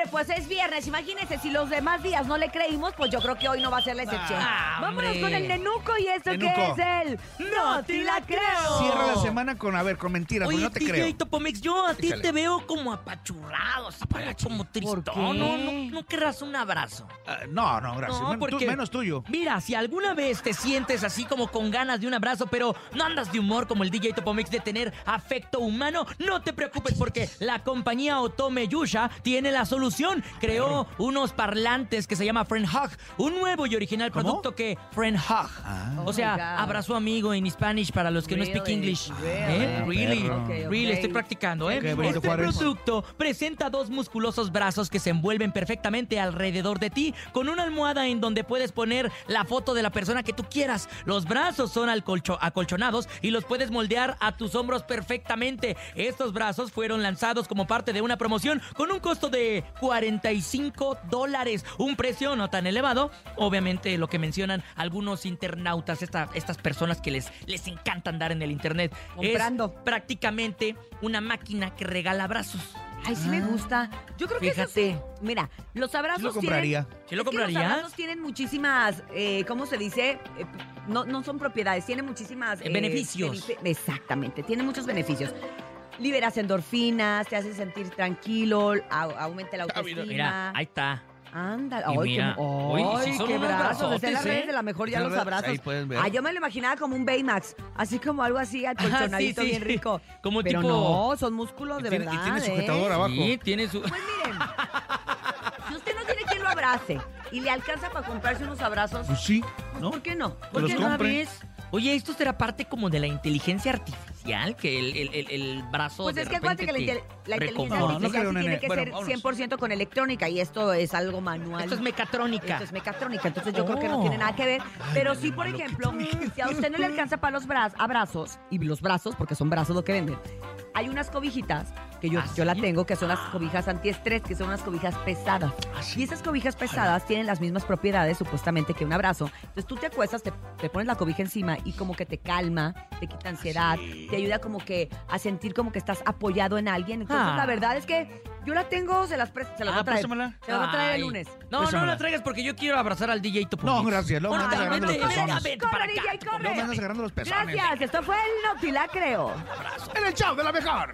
hombre, pues es viernes. Imagínense, si los demás días no le creímos, pues yo creo que hoy no va a ser la excepción. Ah, Vámonos con el nenuco y esto que es el No te la creo. Cierra la semana con, a ver, con mentiras, Oye, no te DJ creo. Topomix, yo a ti Échale. te veo como apachurrado, así como tristón. qué? No, no, no querrás un abrazo. Ah, no, no, gracias. No, Men- tú- porque- menos tuyo. Mira, si alguna vez te sientes así como con ganas de un abrazo, pero no andas de humor como el DJ Topomix de tener afecto humano, no te preocupes porque la compañía Otome Yusha tiene la solución. Creó unos parlantes que se llama Friend Hug, un nuevo y original ¿Cómo? producto que Friend Hug. Ah. O sea, Oh God. abrazo amigo en Spanish para los que no speak? English. Really? ¿Eh? Really, really, estoy practicando, ¿eh? Este Juárez. producto presenta dos musculosos brazos que se envuelven perfectamente alrededor de ti con una almohada en donde puedes poner la foto de la persona que tú quieras. Los brazos son acolchonados y los puedes moldear a tus hombros perfectamente. Estos brazos fueron lanzados como parte de una promoción con un costo de 45 dólares. Un precio no tan elevado. Obviamente lo que mencionan algunos internautas, esta- estas personas que les, les encanta andar en el internet. Comprando. Es prácticamente una máquina que regala abrazos. Ay, sí me gusta. Yo creo que eso Fíjate. sí. Mira, los abrazos lo tienen- compraría. ¿Sí lo Es que los abrazos tienen muchísimas, eh, ¿cómo se dice? Eh, no, no son propiedades, tienen muchísimas... Eh, beneficios. benefi- exactamente, tienen muchos beneficios. Liberas endorfinas, te hace sentir tranquilo, au- aumenta la autoestima. Mira, ahí está. Ay, mira, qué, ay, son qué unos brazos. Está en las redes ¿eh? de la mejor ya los abrazos. ahí pueden ver. Ah, yo me lo imaginaba como un Baymax, así como algo así acolchonadito, sí. bien rico. Como Pero tipo- no, son músculos de Y tiene- verdad. y tiene ¿eh? sujetador abajo. Sí, tiene su... Pues miren, si usted no tiene quien lo abrace y le alcanza para comprarse unos abrazos, Pues sí, ¿no? ¿por qué no? ¿Por los qué ¿Una no? Oye, ¿esto será parte como de la inteligencia artificial? Que el, el- el- el brazo Pues de es que acuérdate que la, inte- inteligencia No, artificial sí tiene que Bueno, ser vámonos. 100% con electrónica y esto es algo manual. Esto es mecatrónica. Esto es mecatrónica, entonces yo creo que no Oh. tiene nada que ver. Pero sí, por ejemplo, si a usted no le alcanza para los bra- abrazos, y los brazos, porque son brazos lo que venden, hay unas cobijitas que yo, ¿Ah, yo la tengo, que son las cobijas antiestrés, que son unas cobijas pesadas. ¿Ah, sí? Y esas cobijas pesadas tienen las mismas propiedades, supuestamente, que un abrazo. Entonces tú te acuestas, te, te pones la cobija encima y como que te calma, te quita ansiedad, sí? te ayuda como que a sentir como que estás apoyado en alguien. Entonces Ah. la verdad es que yo la tengo, se las, pre- se las voy Ah, a traer. Se las voy a traer el lunes. No, no Pésamela. la traigas porque yo quiero abrazar al DJ Topo. No, gracias. Luego me andas agarrando los pezones. Corre. DJ, corre. Luego me andas agarrando los pezones. Gracias, esto fue el No Te La Creo. En el show de la mejor.